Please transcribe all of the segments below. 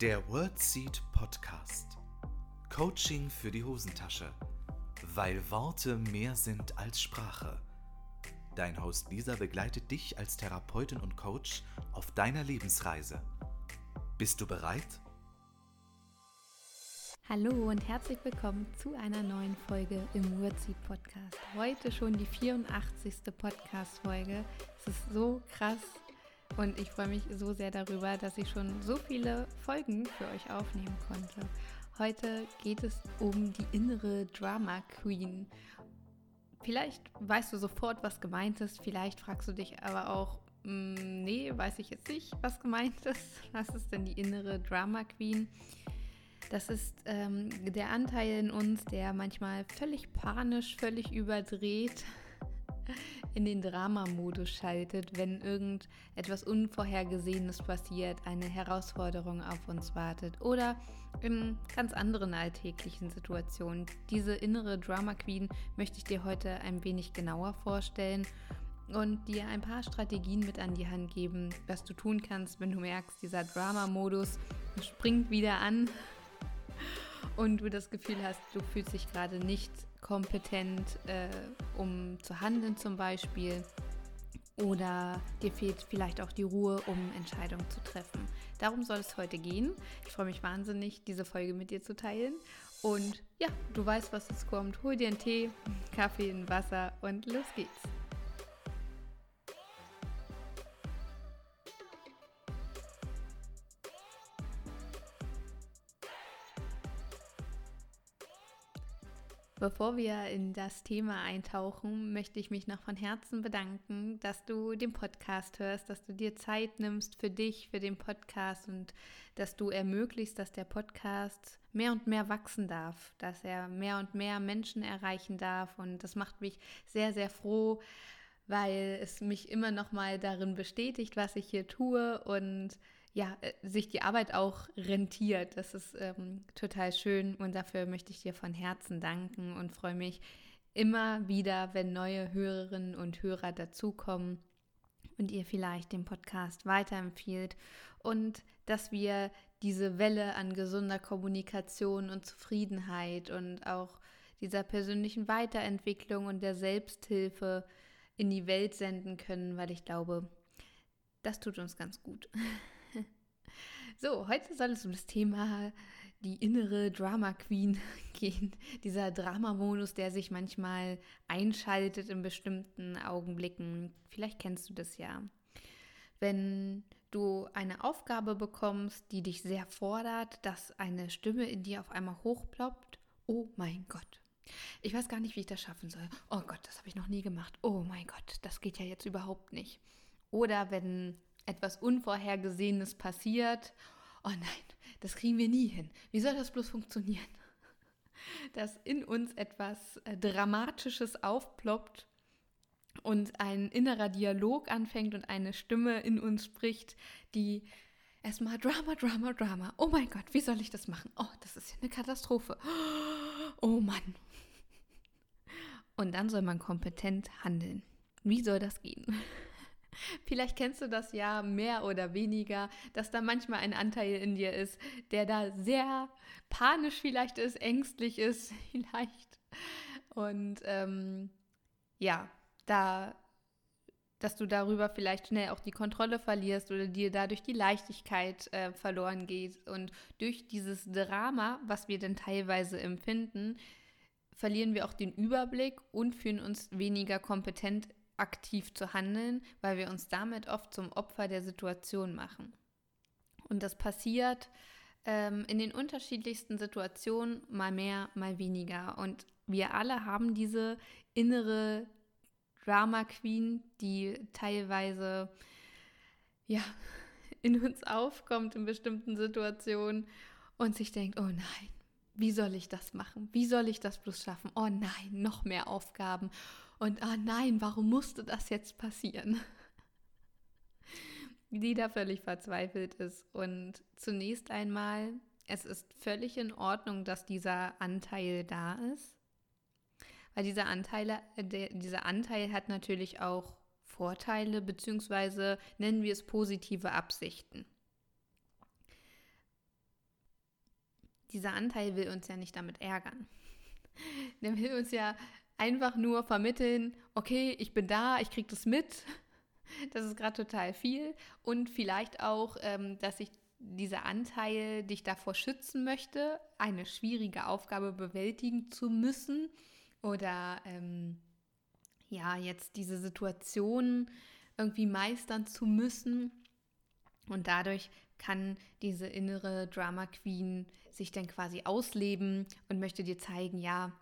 Der WordSeed Podcast. Coaching für die Hosentasche. Weil Worte mehr sind als Sprache. Dein Host Lisa begleitet dich als Therapeutin und Coach auf deiner Lebensreise. Bist du bereit? Hallo und herzlich willkommen zu einer neuen Folge im WordSeed Podcast. Heute schon die 84. Podcast-Folge. Es ist so krass, und ich freue mich so sehr darüber, dass ich schon so viele Folgen für euch aufnehmen konnte. Heute geht es um die innere Drama Queen. Vielleicht weißt du sofort, was gemeint ist. Vielleicht fragst du dich aber auch, mm, nee, weiß ich jetzt nicht, was gemeint ist. Was ist denn die innere Drama Queen? Das ist ähm, der Anteil in uns, der manchmal völlig panisch, völlig überdreht in den Dramamodus schaltet, wenn irgendetwas Unvorhergesehenes passiert, eine Herausforderung auf uns wartet oder in ganz anderen alltäglichen Situationen. Diese innere Drama Queen möchte ich dir heute ein wenig genauer vorstellen und dir ein paar Strategien mit an die Hand geben, was du tun kannst, wenn du merkst, dieser Drama-Modus springt wieder an und du das Gefühl hast, du fühlst dich gerade nicht kompetent, äh, um zu handeln zum Beispiel. Oder dir fehlt vielleicht auch die Ruhe, um Entscheidungen zu treffen. Darum soll es heute gehen. Ich freue mich wahnsinnig, diese Folge mit dir zu teilen. Und ja, du weißt, was jetzt kommt. Hol dir einen Tee, Kaffee, ein Wasser und los geht's. Bevor wir in das Thema eintauchen, möchte ich mich noch von Herzen bedanken, dass du den Podcast hörst, dass du dir Zeit nimmst für dich, für den Podcast und dass du ermöglicht, dass der Podcast mehr und mehr wachsen darf, dass er mehr und mehr Menschen erreichen darf. Und das macht mich sehr, sehr froh, weil es mich immer noch mal darin bestätigt, was ich hier tue und ja, äh, sich die Arbeit auch rentiert. Das ist ähm, total schön und dafür möchte ich dir von Herzen danken und freue mich immer wieder, wenn neue Hörerinnen und Hörer dazukommen und ihr vielleicht den Podcast weiterempfiehlt und dass wir diese Welle an gesunder Kommunikation und Zufriedenheit und auch dieser persönlichen Weiterentwicklung und der Selbsthilfe in die Welt senden können, weil ich glaube, das tut uns ganz gut. So, heute soll es um das Thema die innere Drama Queen gehen. Dieser Dramamodus, der sich manchmal einschaltet in bestimmten Augenblicken. Vielleicht kennst du das ja. Wenn du eine Aufgabe bekommst, die dich sehr fordert, dass eine Stimme in dir auf einmal hochploppt. Oh mein Gott. Ich weiß gar nicht, wie ich das schaffen soll. Oh Gott, das habe ich noch nie gemacht. Oh mein Gott, das geht ja jetzt überhaupt nicht. Oder wenn etwas Unvorhergesehenes passiert. Oh nein, das kriegen wir nie hin. Wie soll das bloß funktionieren? Dass in uns etwas äh, Dramatisches aufploppt und ein innerer Dialog anfängt und eine Stimme in uns spricht, die erstmal Drama, Drama, Drama. Oh mein Gott, wie soll ich das machen? Oh, das ist ja eine Katastrophe. Oh Mann. Und dann soll man kompetent handeln. Wie soll das gehen? Vielleicht kennst du das ja mehr oder weniger, dass da manchmal ein Anteil in dir ist, der da sehr panisch vielleicht ist, ängstlich ist vielleicht. Und ähm, ja, da, dass du darüber vielleicht schnell auch die Kontrolle verlierst oder dir dadurch die Leichtigkeit äh, verloren geht. Und durch dieses Drama, was wir denn teilweise empfinden, verlieren wir auch den Überblick und fühlen uns weniger kompetent aktiv zu handeln, weil wir uns damit oft zum Opfer der Situation machen. Und das passiert ähm, in den unterschiedlichsten Situationen mal mehr, mal weniger. Und wir alle haben diese innere Drama Queen, die teilweise ja in uns aufkommt in bestimmten Situationen und sich denkt, oh nein, wie soll ich das machen? Wie soll ich das bloß schaffen? Oh nein, noch mehr Aufgaben und ah nein, warum musste das jetzt passieren? Die da völlig verzweifelt ist. Und zunächst einmal, es ist völlig in Ordnung, dass dieser Anteil da ist. Weil dieser Anteil, der, dieser Anteil hat natürlich auch Vorteile, beziehungsweise nennen wir es positive Absichten. dieser Anteil will uns ja nicht damit ärgern. Der will uns ja einfach nur vermitteln, okay, ich bin da, ich kriege das mit, das ist gerade total viel. Und vielleicht auch, ähm, dass ich dieser Anteil dich davor schützen möchte, eine schwierige Aufgabe bewältigen zu müssen. Oder ähm, ja, jetzt diese Situation irgendwie meistern zu müssen. Und dadurch kann diese innere Drama Queen sich dann quasi ausleben und möchte dir zeigen, ja,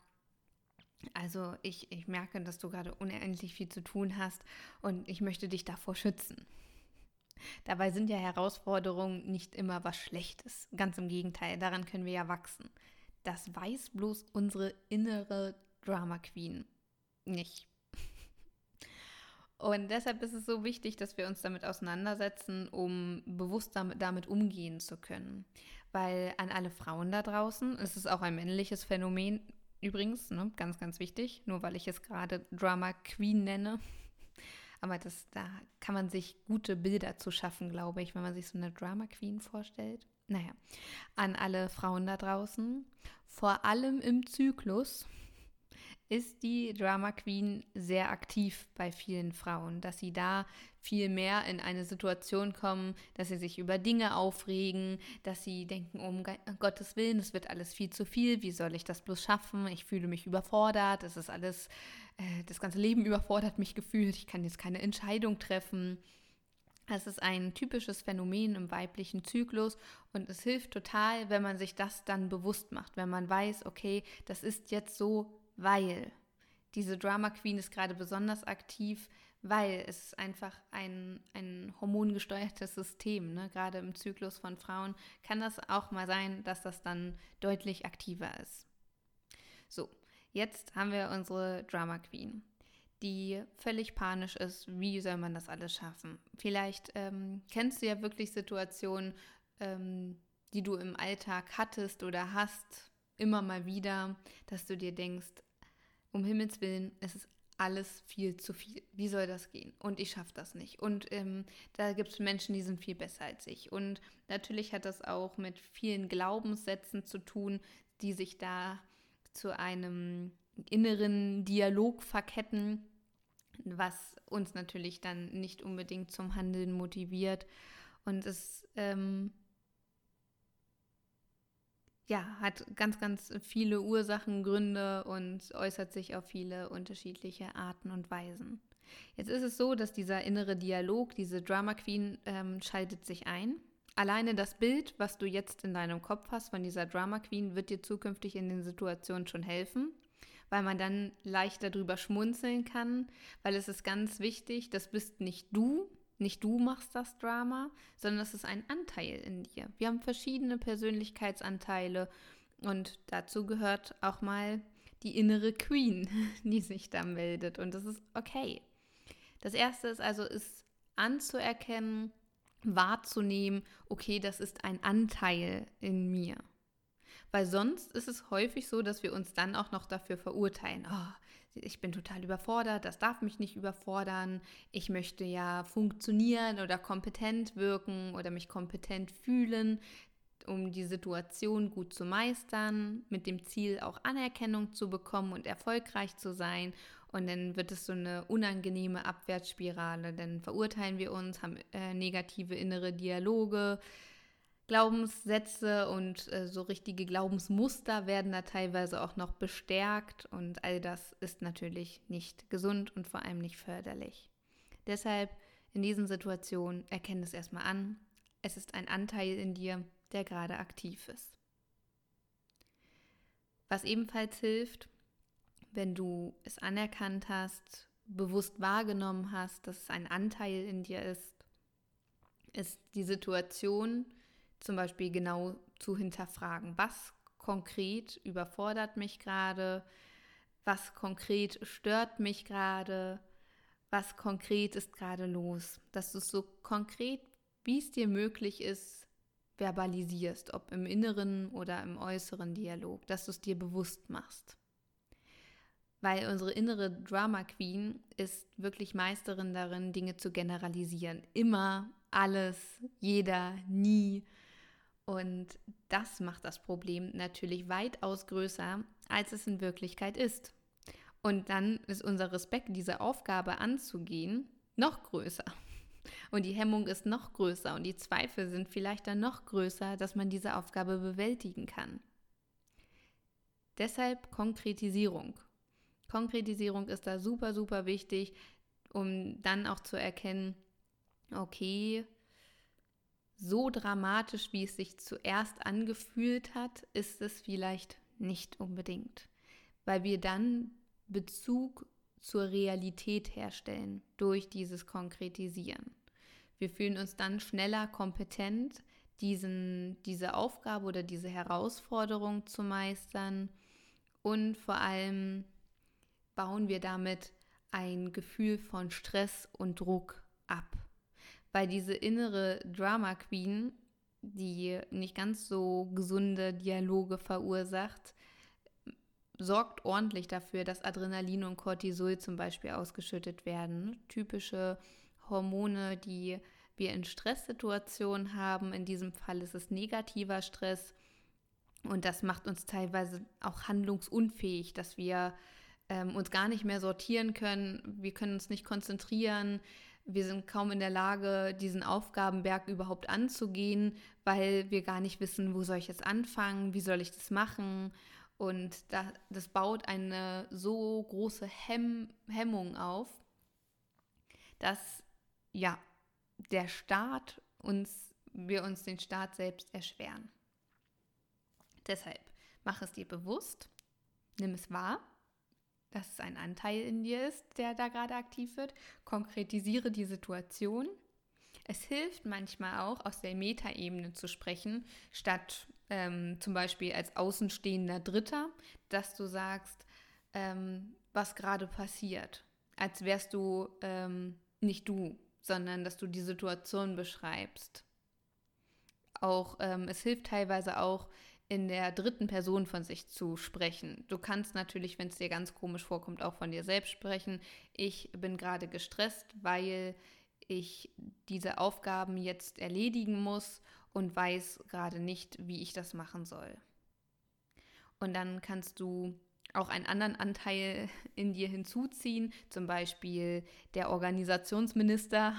also ich, ich merke, dass du gerade unendlich viel zu tun hast und ich möchte dich davor schützen. Dabei sind ja Herausforderungen nicht immer was Schlechtes. Ganz im Gegenteil, daran können wir ja wachsen. Das weiß bloß unsere innere Drama Queen nicht. Und deshalb ist es so wichtig, dass wir uns damit auseinandersetzen, um bewusst damit, damit umgehen zu können. Weil an alle Frauen da draußen, es ist auch ein männliches Phänomen übrigens, ne, ganz, ganz wichtig, nur weil ich es gerade Drama Queen nenne. Aber das, da kann man sich gute Bilder zu schaffen, glaube ich, wenn man sich so eine Drama Queen vorstellt. Naja, an alle Frauen da draußen, vor allem im Zyklus, ist die Drama Queen sehr aktiv bei vielen Frauen, dass sie da viel mehr in eine Situation kommen, dass sie sich über Dinge aufregen, dass sie denken, um Gottes Willen, es wird alles viel zu viel, wie soll ich das bloß schaffen? Ich fühle mich überfordert, es ist alles, äh, das ganze Leben überfordert mich gefühlt, ich kann jetzt keine Entscheidung treffen. Es ist ein typisches Phänomen im weiblichen Zyklus und es hilft total, wenn man sich das dann bewusst macht, wenn man weiß, okay, das ist jetzt so weil diese Drama Queen ist gerade besonders aktiv, weil es einfach ein, ein hormongesteuertes System, ne? gerade im Zyklus von Frauen kann das auch mal sein, dass das dann deutlich aktiver ist. So, jetzt haben wir unsere Drama Queen, die völlig panisch ist. Wie soll man das alles schaffen? Vielleicht ähm, kennst du ja wirklich Situationen, ähm, die du im Alltag hattest oder hast, immer mal wieder, dass du dir denkst, um Himmels Willen, es ist alles viel zu viel. Wie soll das gehen? Und ich schaffe das nicht. Und ähm, da gibt es Menschen, die sind viel besser als ich. Und natürlich hat das auch mit vielen Glaubenssätzen zu tun, die sich da zu einem inneren Dialog verketten, was uns natürlich dann nicht unbedingt zum Handeln motiviert. Und es ähm, ja, hat ganz, ganz viele Ursachen, Gründe und äußert sich auf viele unterschiedliche Arten und Weisen. Jetzt ist es so, dass dieser innere Dialog, diese Drama Queen, ähm, schaltet sich ein. Alleine das Bild, was du jetzt in deinem Kopf hast von dieser Drama Queen, wird dir zukünftig in den Situationen schon helfen, weil man dann leichter drüber schmunzeln kann, weil es ist ganz wichtig, das bist nicht du, nicht du machst das Drama, sondern es ist ein Anteil in dir. Wir haben verschiedene Persönlichkeitsanteile und dazu gehört auch mal die innere Queen, die sich da meldet und das ist okay. Das erste ist also, ist anzuerkennen, wahrzunehmen, okay, das ist ein Anteil in mir. Weil sonst ist es häufig so, dass wir uns dann auch noch dafür verurteilen. Oh, ich bin total überfordert, das darf mich nicht überfordern, ich möchte ja funktionieren oder kompetent wirken oder mich kompetent fühlen, um die Situation gut zu meistern, mit dem Ziel auch Anerkennung zu bekommen und erfolgreich zu sein. Und dann wird es so eine unangenehme Abwärtsspirale. Dann verurteilen wir uns, haben äh, negative innere Dialoge, Glaubenssätze und äh, so richtige Glaubensmuster werden da teilweise auch noch bestärkt und all das ist natürlich nicht gesund und vor allem nicht förderlich. Deshalb in diesen Situationen erkenne es erstmal an, es ist ein Anteil in dir, der gerade aktiv ist. Was ebenfalls hilft, wenn du es anerkannt hast, bewusst wahrgenommen hast, dass es ein Anteil in dir ist, ist die Situation, zum Beispiel genau zu hinterfragen, was konkret überfordert mich gerade, was konkret stört mich gerade, was konkret ist gerade los, dass du es so konkret, wie es dir möglich ist, verbalisierst, ob im inneren oder im äußeren Dialog, dass du es dir bewusst machst. Weil unsere innere Drama Queen ist wirklich Meisterin darin, Dinge zu generalisieren. Immer, alles, jeder, nie Und das macht das Problem natürlich weitaus größer, als es in Wirklichkeit ist. Und dann ist unser Respekt, diese Aufgabe anzugehen, noch größer. Und die Hemmung ist noch größer und die Zweifel sind vielleicht dann noch größer, dass man diese Aufgabe bewältigen kann. Deshalb Konkretisierung. Konkretisierung ist da super, super wichtig, um dann auch zu erkennen, okay, so dramatisch, wie es sich zuerst angefühlt hat, ist es vielleicht nicht unbedingt, weil wir dann Bezug zur Realität herstellen durch dieses Konkretisieren. Wir fühlen uns dann schneller kompetent, diesen, diese Aufgabe oder diese Herausforderung zu meistern und vor allem bauen wir damit ein Gefühl von Stress und Druck ab. Weil diese innere Drama Queen, die nicht ganz so gesunde Dialoge verursacht, sorgt ordentlich dafür, dass Adrenalin und Cortisol zum Beispiel ausgeschüttet werden. Typische Hormone, die wir in Stresssituationen haben. In diesem Fall ist es negativer Stress. Und das macht uns teilweise auch handlungsunfähig, dass wir ähm, uns gar nicht mehr sortieren können. Wir können uns nicht konzentrieren. Wir sind kaum in der Lage, diesen Aufgabenberg überhaupt anzugehen, weil wir gar nicht wissen, wo soll ich jetzt anfangen, wie soll ich das machen. Und das, baut eine so große Hemm Hemmung auf, dass ja der Staat uns, wir uns den Staat selbst erschweren. Deshalb mach es dir bewusst, nimm es wahr dass es ein Anteil in dir ist, der da gerade aktiv wird. Konkretisiere die Situation. Es hilft manchmal auch, aus der Metaebene zu sprechen, statt ähm, zum Beispiel als außenstehender Dritter, dass du sagst, ähm, was gerade passiert. Als wärst du ähm, nicht du, sondern dass du die Situation beschreibst. Auch ähm, es hilft teilweise auch, in der dritten Person von sich zu sprechen. Du kannst natürlich, wenn es dir ganz komisch vorkommt, auch von dir selbst sprechen. Ich bin gerade gestresst, weil ich diese Aufgaben jetzt erledigen muss und weiß gerade nicht, wie ich das machen soll. Und dann kannst du auch einen anderen Anteil in dir hinzuziehen, zum Beispiel der Organisationsminister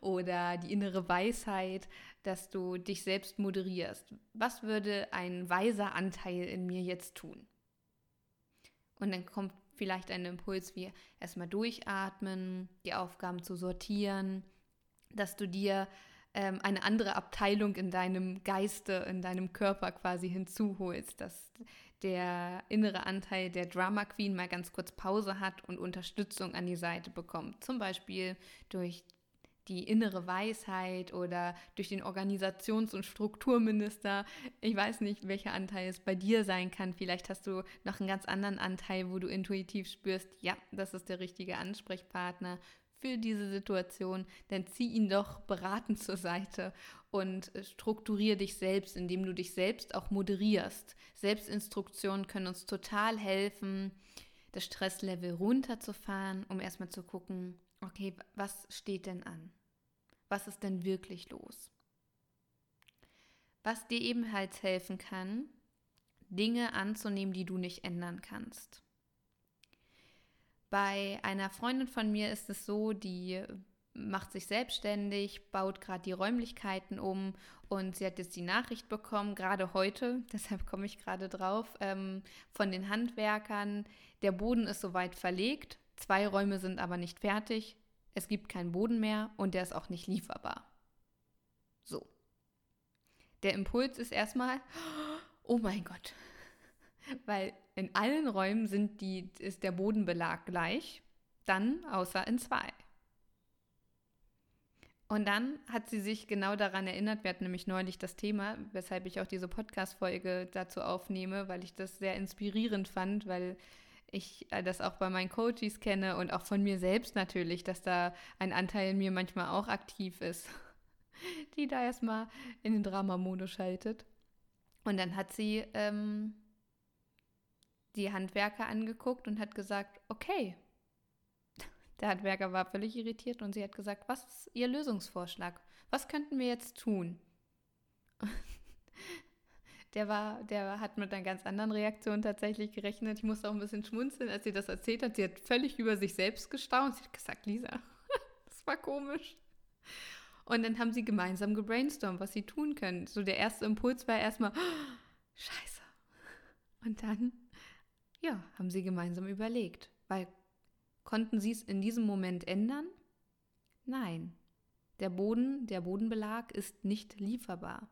oder die innere Weisheit, dass du dich selbst moderierst. Was würde ein weiser Anteil in mir jetzt tun? Und dann kommt vielleicht ein Impuls wie erstmal durchatmen, die Aufgaben zu sortieren, dass du dir ähm, eine andere Abteilung in deinem Geiste, in deinem Körper quasi hinzuholst, dass der innere Anteil der Drama Queen mal ganz kurz Pause hat und Unterstützung an die Seite bekommt. Zum Beispiel durch die innere Weisheit oder durch den Organisations- und Strukturminister. Ich weiß nicht, welcher Anteil es bei dir sein kann. Vielleicht hast du noch einen ganz anderen Anteil, wo du intuitiv spürst, ja, das ist der richtige Ansprechpartner für diese Situation, dann zieh ihn doch beratend zur Seite und strukturiere dich selbst, indem du dich selbst auch moderierst. Selbstinstruktionen können uns total helfen, das Stresslevel runterzufahren, um erstmal zu gucken, okay, was steht denn an? Was ist denn wirklich los? Was dir ebenfalls helfen kann, Dinge anzunehmen, die du nicht ändern kannst. Bei einer Freundin von mir ist es so, die macht sich selbstständig, baut gerade die Räumlichkeiten um und sie hat jetzt die Nachricht bekommen, gerade heute, deshalb komme ich gerade drauf, ähm, von den Handwerkern, der Boden ist soweit verlegt, zwei Räume sind aber nicht fertig, es gibt keinen Boden mehr und der ist auch nicht lieferbar. So. Der Impuls ist erstmal, oh mein Gott, weil in allen Räumen sind die, ist der Bodenbelag gleich, dann außer in zwei. Und dann hat sie sich genau daran erinnert, wir hatten nämlich neulich das Thema, weshalb ich auch diese Podcast-Folge dazu aufnehme, weil ich das sehr inspirierend fand, weil ich äh, das auch bei meinen Coaches kenne und auch von mir selbst natürlich, dass da ein Anteil in mir manchmal auch aktiv ist, die da erstmal in den Dramamodus schaltet. Und dann hat sie ähm, die Handwerker angeguckt und hat gesagt, okay. Der Handwerker war völlig irritiert und sie hat gesagt, was ist Ihr Lösungsvorschlag? Was könnten wir jetzt tun? der war, der hat mit einer ganz anderen Reaktion tatsächlich gerechnet. Ich musste auch ein bisschen schmunzeln, als sie das erzählt hat. Sie hat völlig über sich selbst gestaunt. Sie hat gesagt, Lisa, das war komisch. Und dann haben sie gemeinsam gebrainstormt, was sie tun können. So der erste Impuls war erstmal, oh, scheiße. Und dann, ja, haben sie gemeinsam überlegt. Weil konnten sie es in diesem Moment ändern? Nein. Der Boden, der Bodenbelag ist nicht lieferbar.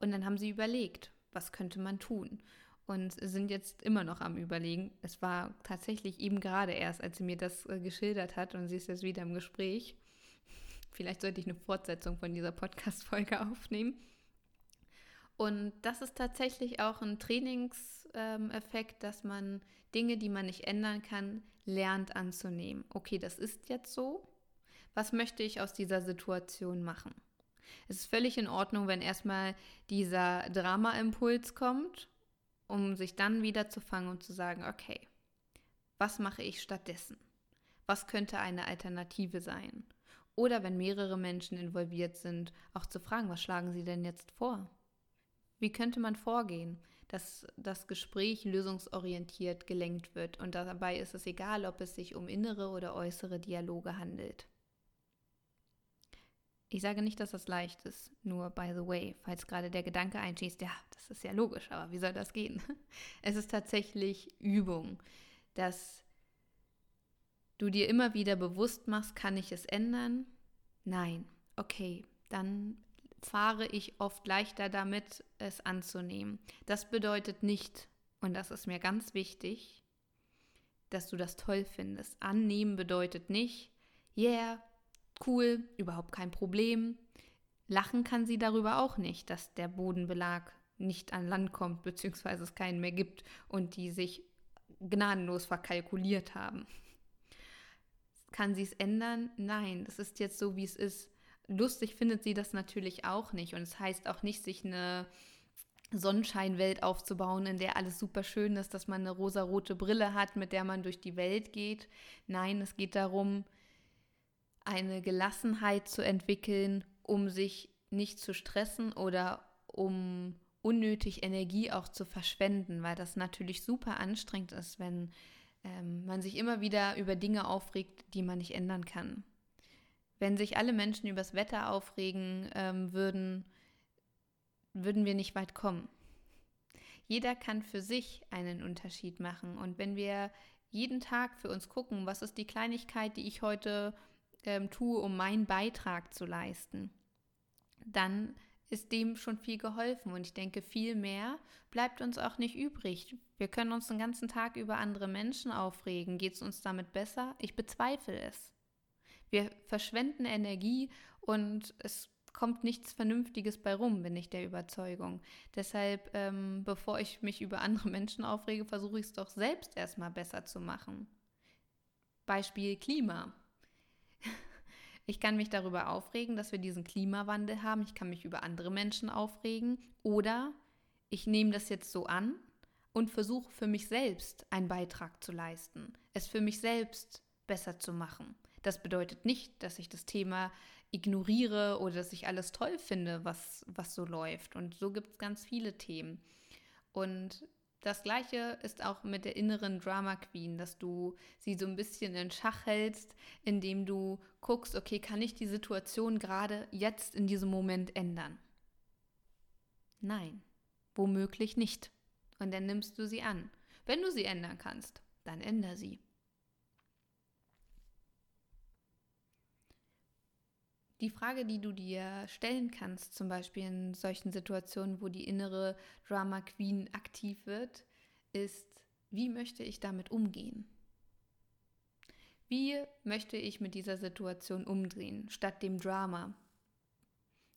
Und dann haben sie überlegt, was könnte man tun? Und sind jetzt immer noch am Überlegen. Es war tatsächlich eben gerade erst, als sie mir das äh, geschildert hat und sie ist jetzt wieder im Gespräch. Vielleicht sollte ich eine Fortsetzung von dieser Podcast-Folge aufnehmen. Und das ist tatsächlich auch ein Trainingseffekt, dass man Dinge, die man nicht ändern kann, lernt anzunehmen. Okay, das ist jetzt so. Was möchte ich aus dieser Situation machen? Es ist völlig in Ordnung, wenn erstmal dieser Drama-Impuls kommt, um sich dann wieder zu fangen und zu sagen, okay, was mache ich stattdessen? Was könnte eine Alternative sein? Oder wenn mehrere Menschen involviert sind, auch zu fragen, was schlagen sie denn jetzt vor? Wie könnte man vorgehen, dass das Gespräch lösungsorientiert gelenkt wird und dabei ist es egal, ob es sich um innere oder äußere Dialoge handelt. Ich sage nicht, dass das leicht ist, nur by the way, falls gerade der Gedanke einschießt, ja, das ist ja logisch, aber wie soll das gehen? Es ist tatsächlich Übung, dass du dir immer wieder bewusst machst, kann ich es ändern? Nein. Okay, dann fahre ich oft leichter damit, es anzunehmen. Das bedeutet nicht, und das ist mir ganz wichtig, dass du das toll findest. Annehmen bedeutet nicht, yeah, cool, überhaupt kein Problem. Lachen kann sie darüber auch nicht, dass der Bodenbelag nicht an Land kommt, beziehungsweise es keinen mehr gibt und die sich gnadenlos verkalkuliert haben. Kann sie es ändern? Nein, das ist jetzt so, wie es ist. Lustig findet sie das natürlich auch nicht. Und es heißt auch nicht, sich eine Sonnenscheinwelt aufzubauen, in der alles super schön ist, dass man eine rosarote Brille hat, mit der man durch die Welt geht. Nein, es geht darum, eine Gelassenheit zu entwickeln, um sich nicht zu stressen oder um unnötig Energie auch zu verschwenden, weil das natürlich super anstrengend ist, wenn ähm, man sich immer wieder über Dinge aufregt, die man nicht ändern kann. Wenn sich alle Menschen übers Wetter aufregen ähm, würden, würden wir nicht weit kommen. Jeder kann für sich einen Unterschied machen. Und wenn wir jeden Tag für uns gucken, was ist die Kleinigkeit, die ich heute ähm, tue, um meinen Beitrag zu leisten, dann ist dem schon viel geholfen. Und ich denke, viel mehr bleibt uns auch nicht übrig. Wir können uns den ganzen Tag über andere Menschen aufregen. Geht es uns damit besser? Ich bezweifle es. Wir verschwenden Energie und es kommt nichts Vernünftiges bei rum, bin ich der Überzeugung. Deshalb, ähm, bevor ich mich über andere Menschen aufrege, versuche ich es doch selbst erstmal besser zu machen. Beispiel Klima. Ich kann mich darüber aufregen, dass wir diesen Klimawandel haben. Ich kann mich über andere Menschen aufregen. Oder ich nehme das jetzt so an und versuche für mich selbst einen Beitrag zu leisten, es für mich selbst besser zu machen. Das bedeutet nicht, dass ich das Thema ignoriere oder dass ich alles toll finde, was, was so läuft. Und so gibt es ganz viele Themen. Und das gleiche ist auch mit der inneren Drama Queen, dass du sie so ein bisschen in Schach hältst, indem du guckst, okay, kann ich die Situation gerade jetzt in diesem Moment ändern? Nein, womöglich nicht. Und dann nimmst du sie an. Wenn du sie ändern kannst, dann änder sie. Die Frage, die du dir stellen kannst, zum Beispiel in solchen Situationen, wo die innere Drama Queen aktiv wird, ist, wie möchte ich damit umgehen? Wie möchte ich mit dieser Situation umdrehen, statt dem Drama?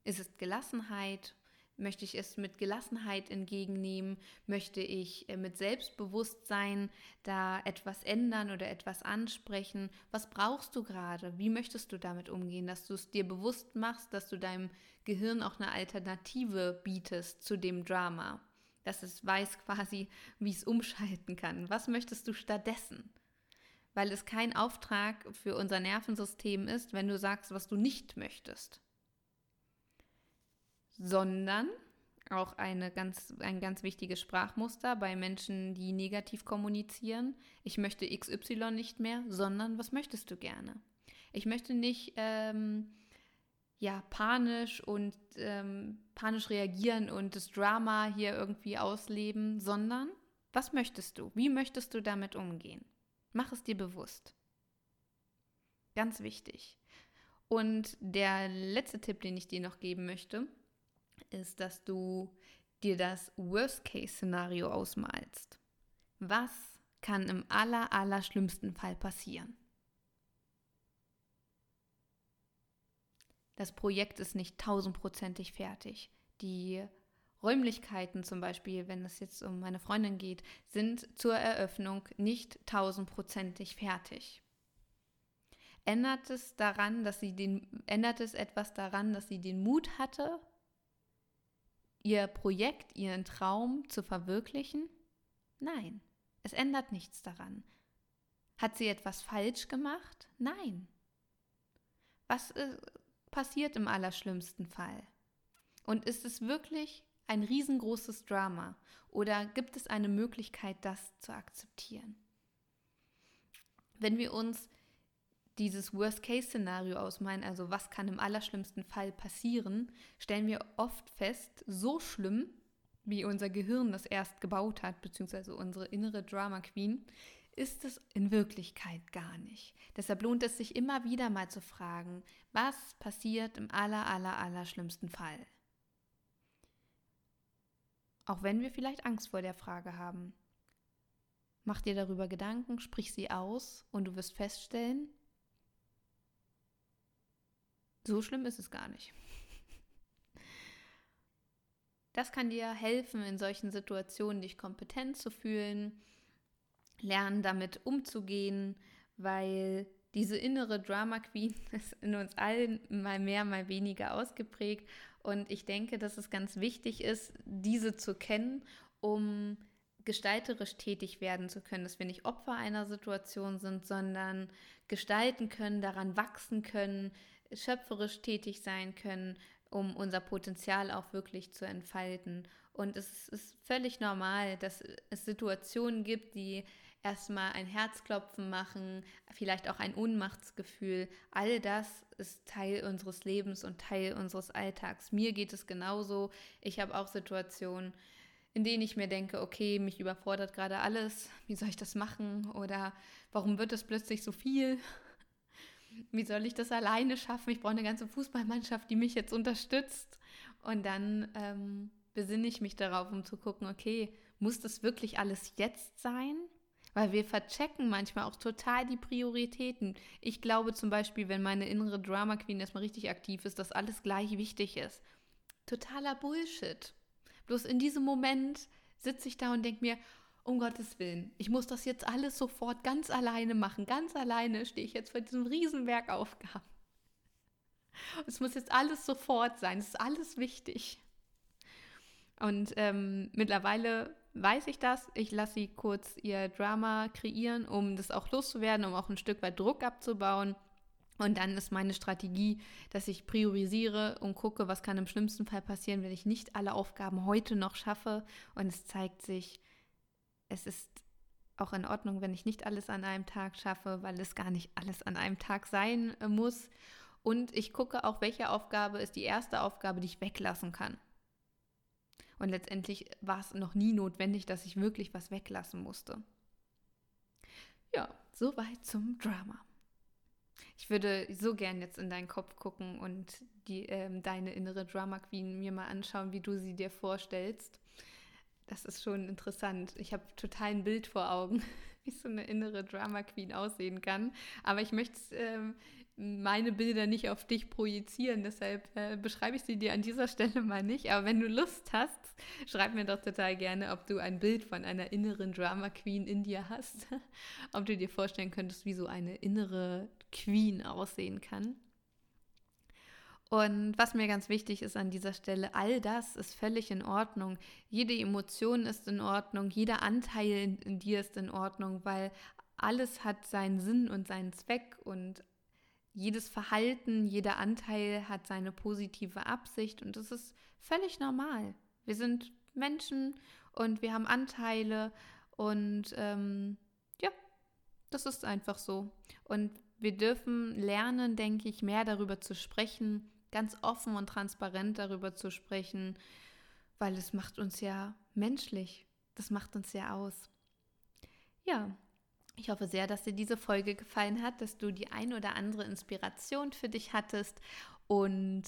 Ist es Gelassenheit? Möchte ich es mit Gelassenheit entgegennehmen? Möchte ich äh, mit Selbstbewusstsein da etwas ändern oder etwas ansprechen? Was brauchst du gerade? Wie möchtest du damit umgehen? Dass du es dir bewusst machst, dass du deinem Gehirn auch eine Alternative bietest zu dem Drama. Dass es weiß quasi, wie es umschalten kann. Was möchtest du stattdessen? Weil es kein Auftrag für unser Nervensystem ist, wenn du sagst, was du nicht möchtest sondern auch eine ganz, ein ganz wichtiges Sprachmuster bei Menschen, die negativ kommunizieren. Ich möchte XY nicht mehr, sondern was möchtest du gerne? Ich möchte nicht ähm, ja, panisch und ähm, panisch reagieren und das Drama hier irgendwie ausleben, sondern was möchtest du? Wie möchtest du damit umgehen? Mach es dir bewusst. Ganz wichtig. Und der letzte Tipp, den ich dir noch geben möchte, ist, dass du dir das Worst-Case-Szenario ausmalst. Was kann im aller, aller schlimmsten Fall passieren? Das Projekt ist nicht tausendprozentig fertig. Die Räumlichkeiten zum Beispiel, wenn es jetzt um meine Freundin geht, sind zur Eröffnung nicht tausendprozentig fertig. Ändert es daran, dass sie den, ändert es etwas daran, dass sie den Mut hatte, ihr Projekt, ihren Traum zu verwirklichen? Nein, es ändert nichts daran. Hat sie etwas falsch gemacht? Nein. Was äh, passiert im allerschlimmsten Fall? Und ist es wirklich ein riesengroßes Drama oder gibt es eine Möglichkeit, das zu akzeptieren? Wenn wir uns dieses Worst-Case-Szenario ausmalen, also was kann im allerschlimmsten Fall passieren, stellen wir oft fest, so schlimm, wie unser Gehirn das erst gebaut hat, beziehungsweise unsere innere Drama Queen, ist es in Wirklichkeit gar nicht. Deshalb lohnt es sich immer wieder mal zu fragen, was passiert im aller, aller, aller schlimmsten Fall? Auch wenn wir vielleicht Angst vor der Frage haben. Mach dir darüber Gedanken, sprich sie aus und du wirst feststellen, so schlimm ist es gar nicht. Das kann dir helfen, in solchen Situationen dich kompetent zu fühlen, lernen damit umzugehen, weil diese innere Drama Queen ist in uns allen mal mehr, mal weniger ausgeprägt. Und ich denke, dass es ganz wichtig ist, diese zu kennen, um gestalterisch tätig werden zu können, dass wir nicht Opfer einer Situation sind, sondern gestalten können, daran wachsen können, schöpferisch tätig sein können, um unser Potenzial auch wirklich zu entfalten. Und es ist völlig normal, dass es Situationen gibt, die erstmal ein Herzklopfen machen, vielleicht auch ein Ohnmachtsgefühl. All das ist Teil unseres Lebens und Teil unseres Alltags. Mir geht es genauso. Ich habe auch Situationen, in denen ich mir denke, okay, mich überfordert gerade alles. Wie soll ich das machen? Oder warum wird es plötzlich so viel? Wie soll ich das alleine schaffen? Ich brauche eine ganze Fußballmannschaft, die mich jetzt unterstützt. Und dann ähm, besinne ich mich darauf, um zu gucken, okay, muss das wirklich alles jetzt sein? Weil wir verchecken manchmal auch total die Prioritäten. Ich glaube zum Beispiel, wenn meine innere Drama Queen erstmal richtig aktiv ist, dass alles gleich wichtig ist. Totaler Bullshit. Bloß in diesem Moment sitze ich da und denke mir, um Gottes Willen, ich muss das jetzt alles sofort ganz alleine machen. Ganz alleine stehe ich jetzt vor diesem Riesenwerk Aufgaben. Es muss jetzt alles sofort sein. Es ist alles wichtig. Und ähm, mittlerweile weiß ich das. Ich lasse sie kurz ihr Drama kreieren, um das auch loszuwerden, um auch ein Stück weit Druck abzubauen. Und dann ist meine Strategie, dass ich priorisiere und gucke, was kann im schlimmsten Fall passieren, wenn ich nicht alle Aufgaben heute noch schaffe. Und es zeigt sich, es ist auch in Ordnung, wenn ich nicht alles an einem Tag schaffe, weil es gar nicht alles an einem Tag sein äh, muss. Und ich gucke auch, welche Aufgabe ist die erste Aufgabe, die ich weglassen kann. Und letztendlich war es noch nie notwendig, dass ich wirklich was weglassen musste. Ja, soweit zum Drama. Ich würde so gern jetzt in deinen Kopf gucken und die, ähm, deine innere Drama Queen mir mal anschauen, wie du sie dir vorstellst. Das ist schon interessant. Ich habe total ein Bild vor Augen, wie so eine innere Drama Queen aussehen kann. Aber ich möchte ähm, meine Bilder nicht auf dich projizieren, deshalb äh, beschreibe ich sie dir an dieser Stelle mal nicht. Aber wenn du Lust hast, schreib mir doch total gerne, ob du ein Bild von einer inneren Drama Queen in dir hast. ob du dir vorstellen könntest, wie so eine innere Queen aussehen kann. Und was mir ganz wichtig ist an dieser Stelle, all das ist völlig in Ordnung. Jede Emotion ist in Ordnung, jeder Anteil in, in dir ist in Ordnung, weil alles hat seinen Sinn und seinen Zweck und jedes Verhalten, jeder Anteil hat seine positive Absicht und das ist völlig normal. Wir sind Menschen und wir haben Anteile und ähm, ja, das ist einfach so. Und wir dürfen lernen, denke ich, mehr darüber zu sprechen, ganz offen und transparent darüber zu sprechen, weil es macht uns ja menschlich. Das macht uns ja aus. Ja, ich hoffe sehr, dass dir diese Folge gefallen hat, dass du die ein oder andere Inspiration für dich hattest und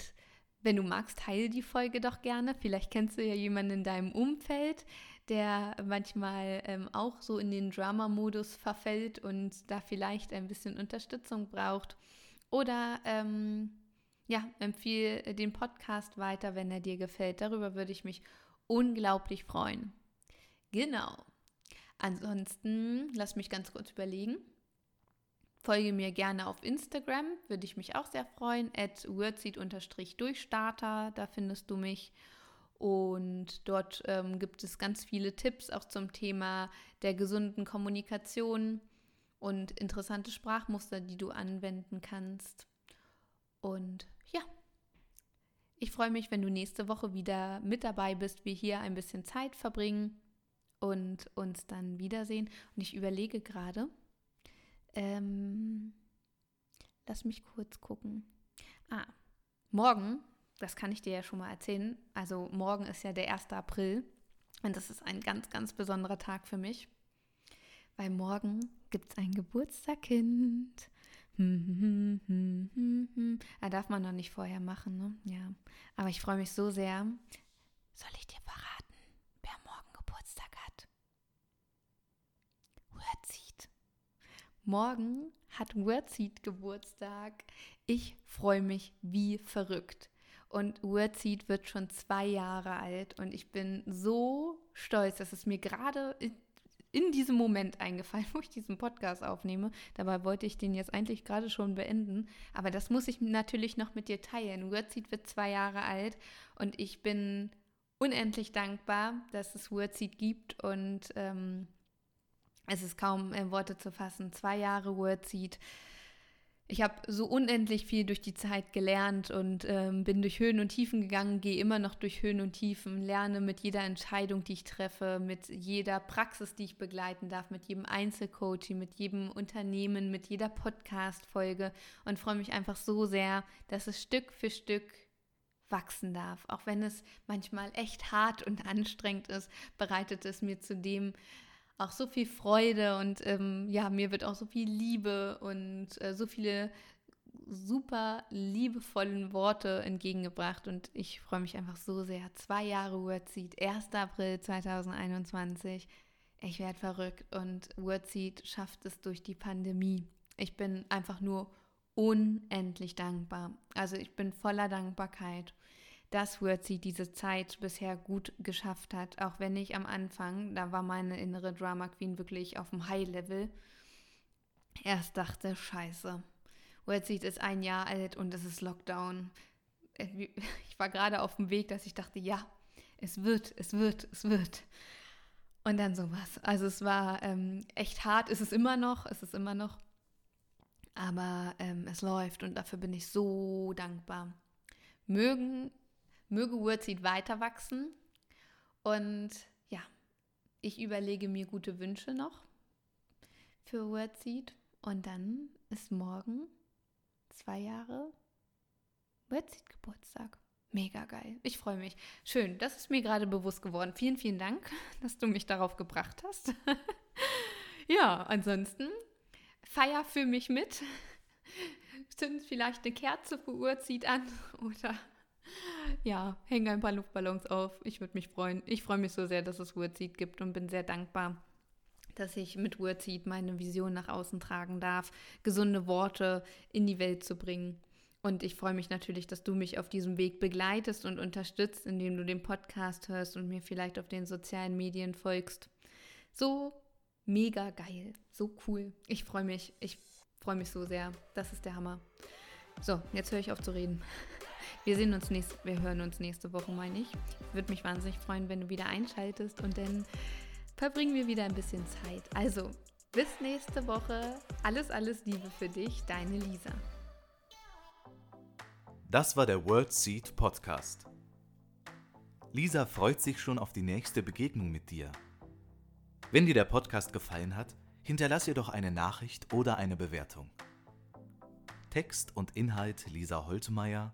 wenn du magst, teile die Folge doch gerne. Vielleicht kennst du ja jemanden in deinem Umfeld, der manchmal ähm, auch so in den Drama-Modus verfällt und da vielleicht ein bisschen Unterstützung braucht. Oder ähm, ja, empfehle den Podcast weiter, wenn er dir gefällt. Darüber würde ich mich unglaublich freuen. Genau. Ansonsten lass mich ganz kurz überlegen. Folge mir gerne auf Instagram, würde ich mich auch sehr freuen. At wordseed-durchstarter, da findest du mich. Und dort ähm, gibt es ganz viele Tipps auch zum Thema der gesunden Kommunikation und interessante Sprachmuster, die du anwenden kannst. Und ich freue mich, wenn du nächste Woche wieder mit dabei bist, wir hier ein bisschen Zeit verbringen und uns dann wiedersehen. Und ich überlege gerade, ähm, lass mich kurz gucken. Ah, morgen, das kann ich dir ja schon mal erzählen. Also morgen ist ja der 1. April und das ist ein ganz, ganz besonderer Tag für mich, weil morgen gibt es ein Geburtstagkind. Hm, hm, hm, da darf man noch nicht vorher machen, ne? Ja. Aber ich freue mich so sehr. Soll ich dir verraten, wer morgen Geburtstag hat? Wordseed. Morgen hat Wordseed Geburtstag. Ich freue mich wie verrückt. Und Wordseed wird schon zwei Jahre alt und ich bin so stolz, dass es mir gerade in diesem Moment eingefallen, wo ich diesen Podcast aufnehme. Dabei wollte ich den jetzt eigentlich gerade schon beenden. Aber das muss ich natürlich noch mit dir teilen. Wordseed wird zwei Jahre alt und ich bin unendlich dankbar, dass es Wordseed gibt und ähm, es ist kaum in Worte zu fassen. Zwei Jahre Wordseed ich habe so unendlich viel durch die Zeit gelernt und ähm, bin durch Höhen und Tiefen gegangen, gehe immer noch durch Höhen und Tiefen, lerne mit jeder Entscheidung, die ich treffe, mit jeder Praxis, die ich begleiten darf, mit jedem Einzelcoaching, mit jedem Unternehmen, mit jeder Podcast-Folge und freue mich einfach so sehr, dass es Stück für Stück wachsen darf. Auch wenn es manchmal echt hart und anstrengend ist, bereitet es mir zudem auch so viel Freude und ähm, ja, mir wird auch so viel Liebe und äh, so viele super liebevollen Worte entgegengebracht und ich freue mich einfach so sehr. Zwei Jahre Wordseed, 1. April 2021. Ich werde verrückt und Wordseed schafft es durch die Pandemie. Ich bin einfach nur unendlich dankbar. Also ich bin voller Dankbarkeit dass Wordseed diese Zeit bisher gut geschafft hat, auch wenn ich am Anfang, da war meine innere Drama Queen wirklich auf dem High-Level, erst dachte, scheiße, Wordseed ist ein Jahr alt und es ist Lockdown. Ich war gerade auf dem Weg, dass ich dachte, ja, es wird, es wird, es wird. Und dann sowas. Also es war ähm, echt hart, ist es immer noch, ist es immer noch. Aber ähm, es läuft und dafür bin ich so dankbar. Mögen möge Wordseed weiter wachsen. Und ja, ich überlege mir gute Wünsche noch für Wordseed. Und dann ist morgen zwei Jahre Wordseed Geburtstag. Mega geil. Ich freue mich. Schön, das ist mir gerade bewusst geworden. Vielen, vielen Dank, dass du mich darauf gebracht hast. ja, ansonsten feier für mich mit. Zünd vielleicht eine Kerze für Uhrzeit an oder ja, hänge ein paar Luftballons auf. Ich würde mich freuen. Ich freue mich so sehr, dass es Wordseed gibt und bin sehr dankbar, dass ich mit Wordseed meine Vision nach außen tragen darf, gesunde Worte in die Welt zu bringen. Und ich freue mich natürlich, dass du mich auf diesem Weg begleitest und unterstützt, indem du den Podcast hörst und mir vielleicht auf den sozialen Medien folgst. So mega geil, so cool. Ich freue mich, ich freue mich so sehr. Das ist der Hammer. So, jetzt höre ich auf zu reden. Wir sehen uns nächste, wir hören uns nächste Woche, meine ich. Würde mich wahnsinnig freuen, wenn du wieder einschaltest und dann verbringen wir wieder ein bisschen Zeit. Also, bis nächste Woche. Alles, alles Liebe für dich, deine Lisa. Das war der Word Seed Podcast. Lisa freut sich schon auf die nächste Begegnung mit dir. Wenn dir der Podcast gefallen hat, hinterlass ihr doch eine Nachricht oder eine Bewertung. Text und Inhalt Lisa Holtmeier,